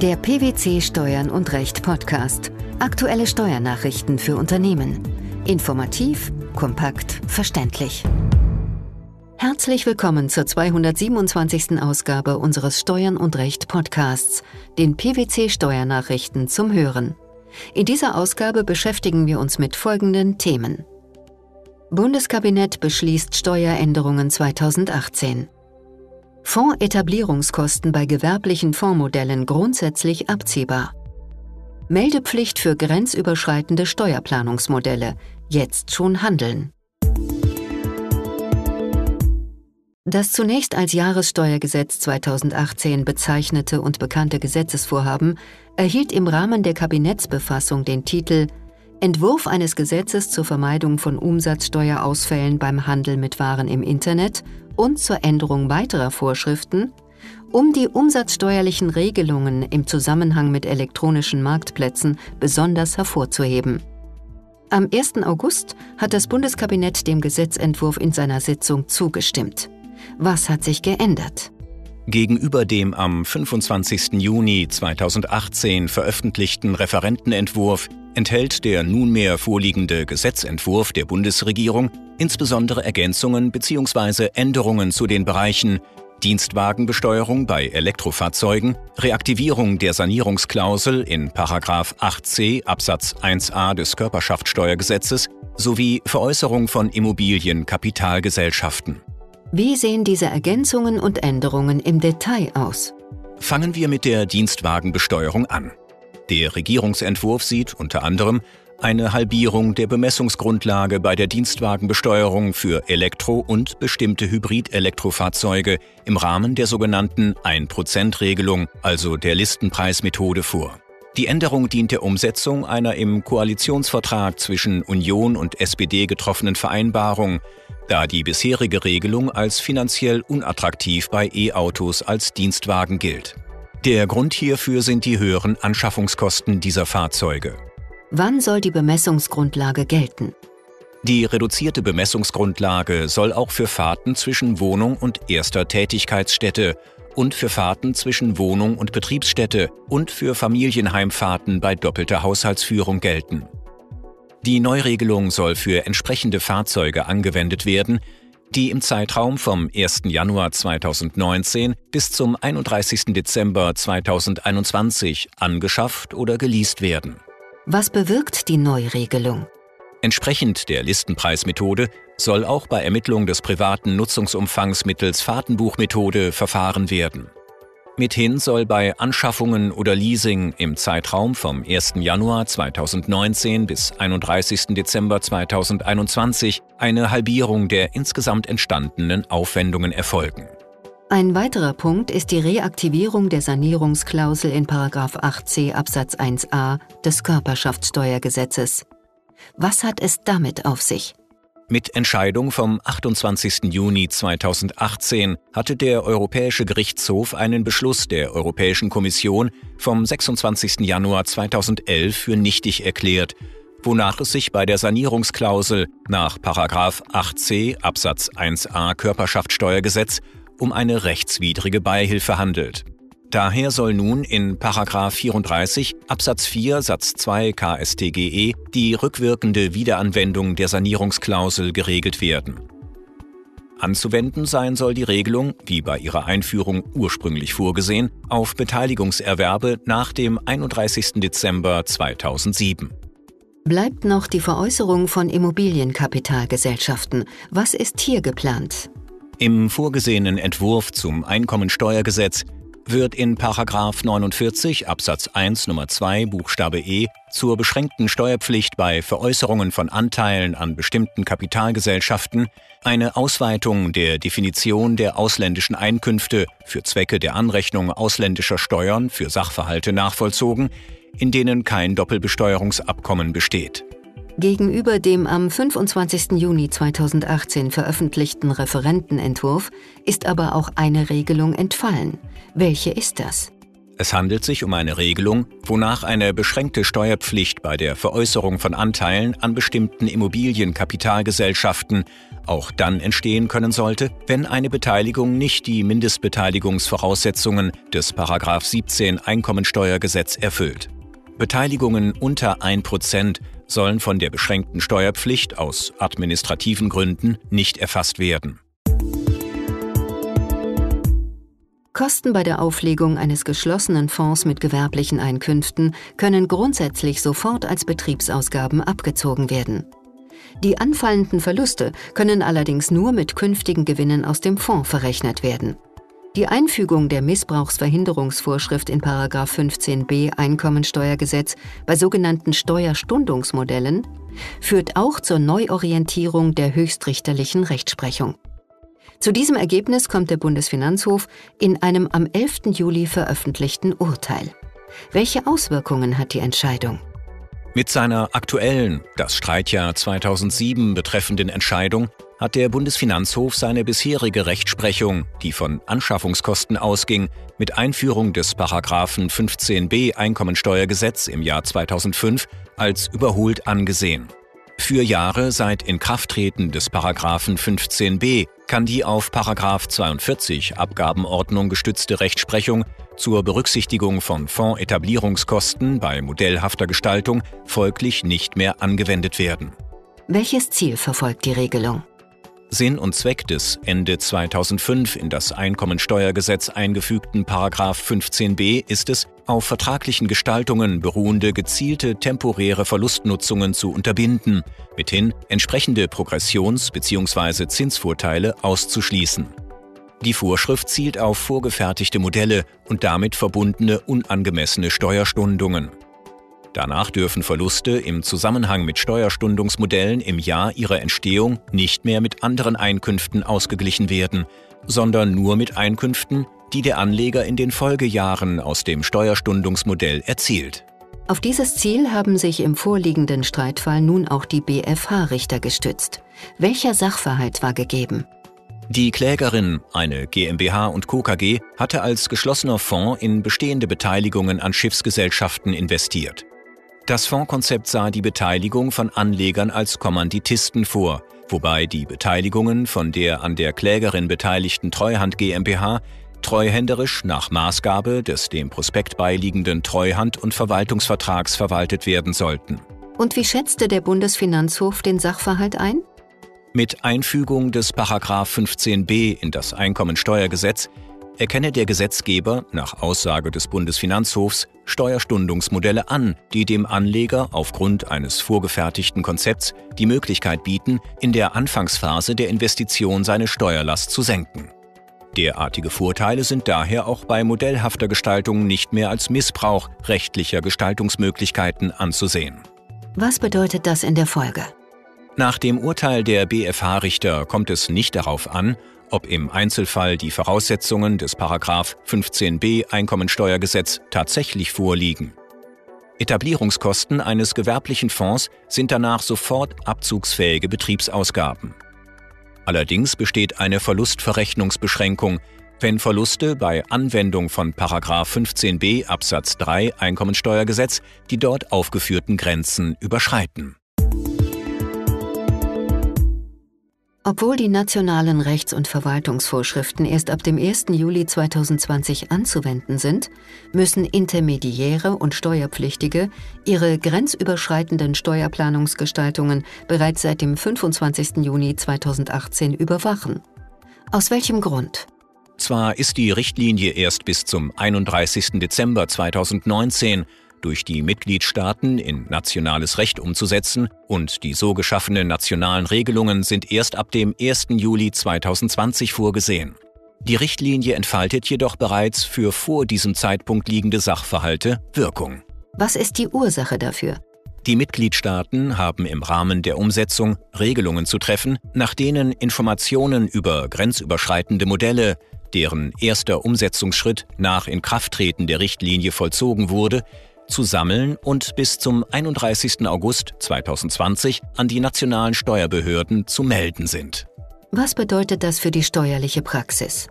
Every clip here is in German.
Der PwC Steuern und Recht Podcast. Aktuelle Steuernachrichten für Unternehmen. Informativ, kompakt, verständlich. Herzlich willkommen zur 227. Ausgabe unseres Steuern und Recht Podcasts, den PwC Steuernachrichten zum Hören. In dieser Ausgabe beschäftigen wir uns mit folgenden Themen. Bundeskabinett beschließt Steueränderungen 2018. Fondsetablierungskosten bei gewerblichen Fondsmodellen grundsätzlich abziehbar. Meldepflicht für grenzüberschreitende Steuerplanungsmodelle. Jetzt schon handeln. Das zunächst als Jahressteuergesetz 2018 bezeichnete und bekannte Gesetzesvorhaben erhielt im Rahmen der Kabinettsbefassung den Titel Entwurf eines Gesetzes zur Vermeidung von Umsatzsteuerausfällen beim Handel mit Waren im Internet und zur Änderung weiterer Vorschriften, um die umsatzsteuerlichen Regelungen im Zusammenhang mit elektronischen Marktplätzen besonders hervorzuheben. Am 1. August hat das Bundeskabinett dem Gesetzentwurf in seiner Sitzung zugestimmt. Was hat sich geändert? Gegenüber dem am 25. Juni 2018 veröffentlichten Referentenentwurf enthält der nunmehr vorliegende Gesetzentwurf der Bundesregierung insbesondere Ergänzungen bzw. Änderungen zu den Bereichen Dienstwagenbesteuerung bei Elektrofahrzeugen, Reaktivierung der Sanierungsklausel in 8c Absatz 1a des Körperschaftssteuergesetzes sowie Veräußerung von Immobilienkapitalgesellschaften. Wie sehen diese Ergänzungen und Änderungen im Detail aus? Fangen wir mit der Dienstwagenbesteuerung an. Der Regierungsentwurf sieht unter anderem eine Halbierung der Bemessungsgrundlage bei der Dienstwagenbesteuerung für Elektro- und bestimmte Hybrid-Elektrofahrzeuge im Rahmen der sogenannten 1%-Regelung, also der Listenpreismethode vor. Die Änderung dient der Umsetzung einer im Koalitionsvertrag zwischen Union und SPD getroffenen Vereinbarung, da die bisherige Regelung als finanziell unattraktiv bei E-Autos als Dienstwagen gilt. Der Grund hierfür sind die höheren Anschaffungskosten dieser Fahrzeuge. Wann soll die Bemessungsgrundlage gelten? Die reduzierte Bemessungsgrundlage soll auch für Fahrten zwischen Wohnung und erster Tätigkeitsstätte und für Fahrten zwischen Wohnung und Betriebsstätte und für Familienheimfahrten bei doppelter Haushaltsführung gelten. Die Neuregelung soll für entsprechende Fahrzeuge angewendet werden, die im Zeitraum vom 1. Januar 2019 bis zum 31. Dezember 2021 angeschafft oder geleast werden. Was bewirkt die Neuregelung? Entsprechend der Listenpreismethode soll auch bei Ermittlung des privaten Nutzungsumfangs mittels Fahrtenbuchmethode verfahren werden. Mithin soll bei Anschaffungen oder Leasing im Zeitraum vom 1. Januar 2019 bis 31. Dezember 2021 eine Halbierung der insgesamt entstandenen Aufwendungen erfolgen. Ein weiterer Punkt ist die Reaktivierung der Sanierungsklausel in 8c Absatz 1a des Körperschaftssteuergesetzes. Was hat es damit auf sich? Mit Entscheidung vom 28. Juni 2018 hatte der Europäische Gerichtshof einen Beschluss der Europäischen Kommission vom 26. Januar 2011 für nichtig erklärt, wonach es sich bei der Sanierungsklausel nach 8c Absatz 1a Körperschaftssteuergesetz um eine rechtswidrige Beihilfe handelt. Daher soll nun in 34 Absatz 4 Satz 2 KStGE die rückwirkende Wiederanwendung der Sanierungsklausel geregelt werden. Anzuwenden sein soll die Regelung, wie bei ihrer Einführung ursprünglich vorgesehen, auf Beteiligungserwerbe nach dem 31. Dezember 2007. Bleibt noch die Veräußerung von Immobilienkapitalgesellschaften. Was ist hier geplant? Im vorgesehenen Entwurf zum Einkommensteuergesetz wird in 49 Absatz 1 Nummer 2 Buchstabe E zur beschränkten Steuerpflicht bei Veräußerungen von Anteilen an bestimmten Kapitalgesellschaften eine Ausweitung der Definition der ausländischen Einkünfte für Zwecke der Anrechnung ausländischer Steuern für Sachverhalte nachvollzogen, in denen kein Doppelbesteuerungsabkommen besteht. Gegenüber dem am 25. Juni 2018 veröffentlichten Referentenentwurf ist aber auch eine Regelung entfallen. Welche ist das? Es handelt sich um eine Regelung, wonach eine beschränkte Steuerpflicht bei der Veräußerung von Anteilen an bestimmten Immobilienkapitalgesellschaften auch dann entstehen können sollte, wenn eine Beteiligung nicht die Mindestbeteiligungsvoraussetzungen des 17 Einkommensteuergesetz erfüllt. Beteiligungen unter 1% sollen von der beschränkten Steuerpflicht aus administrativen Gründen nicht erfasst werden. Kosten bei der Auflegung eines geschlossenen Fonds mit gewerblichen Einkünften können grundsätzlich sofort als Betriebsausgaben abgezogen werden. Die anfallenden Verluste können allerdings nur mit künftigen Gewinnen aus dem Fonds verrechnet werden. Die Einfügung der Missbrauchsverhinderungsvorschrift in 15b Einkommensteuergesetz bei sogenannten Steuerstundungsmodellen führt auch zur Neuorientierung der höchstrichterlichen Rechtsprechung. Zu diesem Ergebnis kommt der Bundesfinanzhof in einem am 11. Juli veröffentlichten Urteil. Welche Auswirkungen hat die Entscheidung? Mit seiner aktuellen, das Streitjahr 2007 betreffenden Entscheidung hat der Bundesfinanzhof seine bisherige Rechtsprechung, die von Anschaffungskosten ausging, mit Einführung des Paragraphen 15b Einkommensteuergesetz im Jahr 2005 als überholt angesehen. Für Jahre seit Inkrafttreten des Paragraphen 15b kann die auf Paragraph 42 Abgabenordnung gestützte Rechtsprechung zur Berücksichtigung von Fondsetablierungskosten bei modellhafter Gestaltung folglich nicht mehr angewendet werden. Welches Ziel verfolgt die Regelung? Sinn und Zweck des Ende 2005 in das Einkommensteuergesetz eingefügten Paragraph 15b ist es, auf vertraglichen Gestaltungen beruhende gezielte temporäre Verlustnutzungen zu unterbinden, mithin entsprechende Progressions- bzw. Zinsvorteile auszuschließen. Die Vorschrift zielt auf vorgefertigte Modelle und damit verbundene unangemessene Steuerstundungen. Danach dürfen Verluste im Zusammenhang mit Steuerstundungsmodellen im Jahr ihrer Entstehung nicht mehr mit anderen Einkünften ausgeglichen werden, sondern nur mit Einkünften, die der Anleger in den Folgejahren aus dem Steuerstundungsmodell erzielt. Auf dieses Ziel haben sich im vorliegenden Streitfall nun auch die BFH-Richter gestützt. Welcher Sachverhalt war gegeben? Die Klägerin, eine GmbH und Co. KG, hatte als geschlossener Fonds in bestehende Beteiligungen an Schiffsgesellschaften investiert. Das Fondskonzept sah die Beteiligung von Anlegern als Kommanditisten vor, wobei die Beteiligungen von der an der Klägerin beteiligten Treuhand GmbH treuhänderisch nach Maßgabe des dem Prospekt beiliegenden Treuhand- und Verwaltungsvertrags verwaltet werden sollten. Und wie schätzte der Bundesfinanzhof den Sachverhalt ein? Mit Einfügung des Paragraph 15b in das Einkommensteuergesetz erkenne der Gesetzgeber nach Aussage des Bundesfinanzhofs Steuerstundungsmodelle an, die dem Anleger aufgrund eines vorgefertigten Konzepts die Möglichkeit bieten, in der Anfangsphase der Investition seine Steuerlast zu senken. Derartige Vorteile sind daher auch bei modellhafter Gestaltung nicht mehr als Missbrauch rechtlicher Gestaltungsmöglichkeiten anzusehen. Was bedeutet das in der Folge? Nach dem Urteil der BFH-Richter kommt es nicht darauf an, ob im Einzelfall die Voraussetzungen des 15b Einkommensteuergesetz tatsächlich vorliegen. Etablierungskosten eines gewerblichen Fonds sind danach sofort abzugsfähige Betriebsausgaben. Allerdings besteht eine Verlustverrechnungsbeschränkung, wenn Verluste bei Anwendung von 15b Absatz 3 Einkommensteuergesetz die dort aufgeführten Grenzen überschreiten. Obwohl die nationalen Rechts- und Verwaltungsvorschriften erst ab dem 1. Juli 2020 anzuwenden sind, müssen Intermediäre und Steuerpflichtige ihre grenzüberschreitenden Steuerplanungsgestaltungen bereits seit dem 25. Juni 2018 überwachen. Aus welchem Grund? Zwar ist die Richtlinie erst bis zum 31. Dezember 2019 durch die Mitgliedstaaten in nationales Recht umzusetzen und die so geschaffenen nationalen Regelungen sind erst ab dem 1. Juli 2020 vorgesehen. Die Richtlinie entfaltet jedoch bereits für vor diesem Zeitpunkt liegende Sachverhalte Wirkung. Was ist die Ursache dafür? Die Mitgliedstaaten haben im Rahmen der Umsetzung Regelungen zu treffen, nach denen Informationen über grenzüberschreitende Modelle, deren erster Umsetzungsschritt nach Inkrafttreten der Richtlinie vollzogen wurde, zu sammeln und bis zum 31. August 2020 an die nationalen Steuerbehörden zu melden sind. Was bedeutet das für die steuerliche Praxis?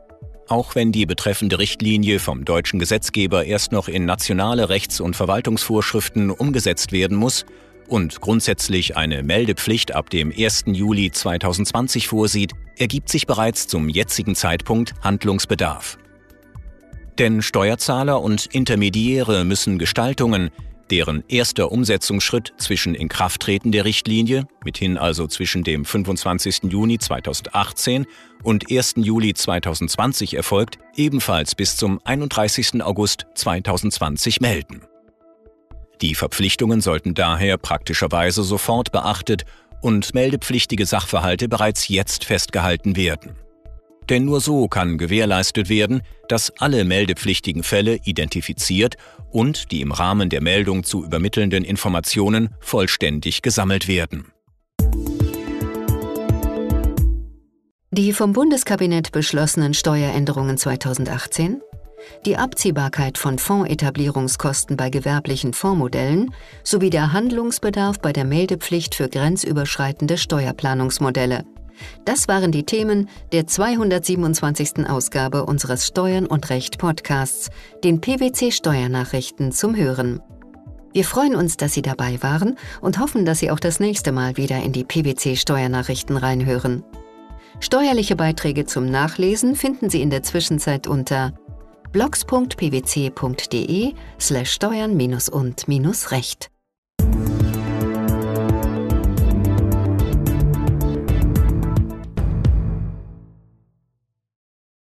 Auch wenn die betreffende Richtlinie vom deutschen Gesetzgeber erst noch in nationale Rechts- und Verwaltungsvorschriften umgesetzt werden muss und grundsätzlich eine Meldepflicht ab dem 1. Juli 2020 vorsieht, ergibt sich bereits zum jetzigen Zeitpunkt Handlungsbedarf. Denn Steuerzahler und Intermediäre müssen Gestaltungen, deren erster Umsetzungsschritt zwischen Inkrafttreten der Richtlinie, mithin also zwischen dem 25. Juni 2018 und 1. Juli 2020 erfolgt, ebenfalls bis zum 31. August 2020 melden. Die Verpflichtungen sollten daher praktischerweise sofort beachtet und meldepflichtige Sachverhalte bereits jetzt festgehalten werden. Denn nur so kann gewährleistet werden, dass alle meldepflichtigen Fälle identifiziert und die im Rahmen der Meldung zu übermittelnden Informationen vollständig gesammelt werden. Die vom Bundeskabinett beschlossenen Steueränderungen 2018, die Abziehbarkeit von Fondsetablierungskosten bei gewerblichen Fondsmodellen sowie der Handlungsbedarf bei der Meldepflicht für grenzüberschreitende Steuerplanungsmodelle – das waren die Themen der 227. Ausgabe unseres Steuern und Recht Podcasts, den PwC Steuernachrichten zum Hören. Wir freuen uns, dass Sie dabei waren und hoffen, dass Sie auch das nächste Mal wieder in die PwC Steuernachrichten reinhören. Steuerliche Beiträge zum Nachlesen finden Sie in der Zwischenzeit unter blogs.pwc.de/steuern- und-recht.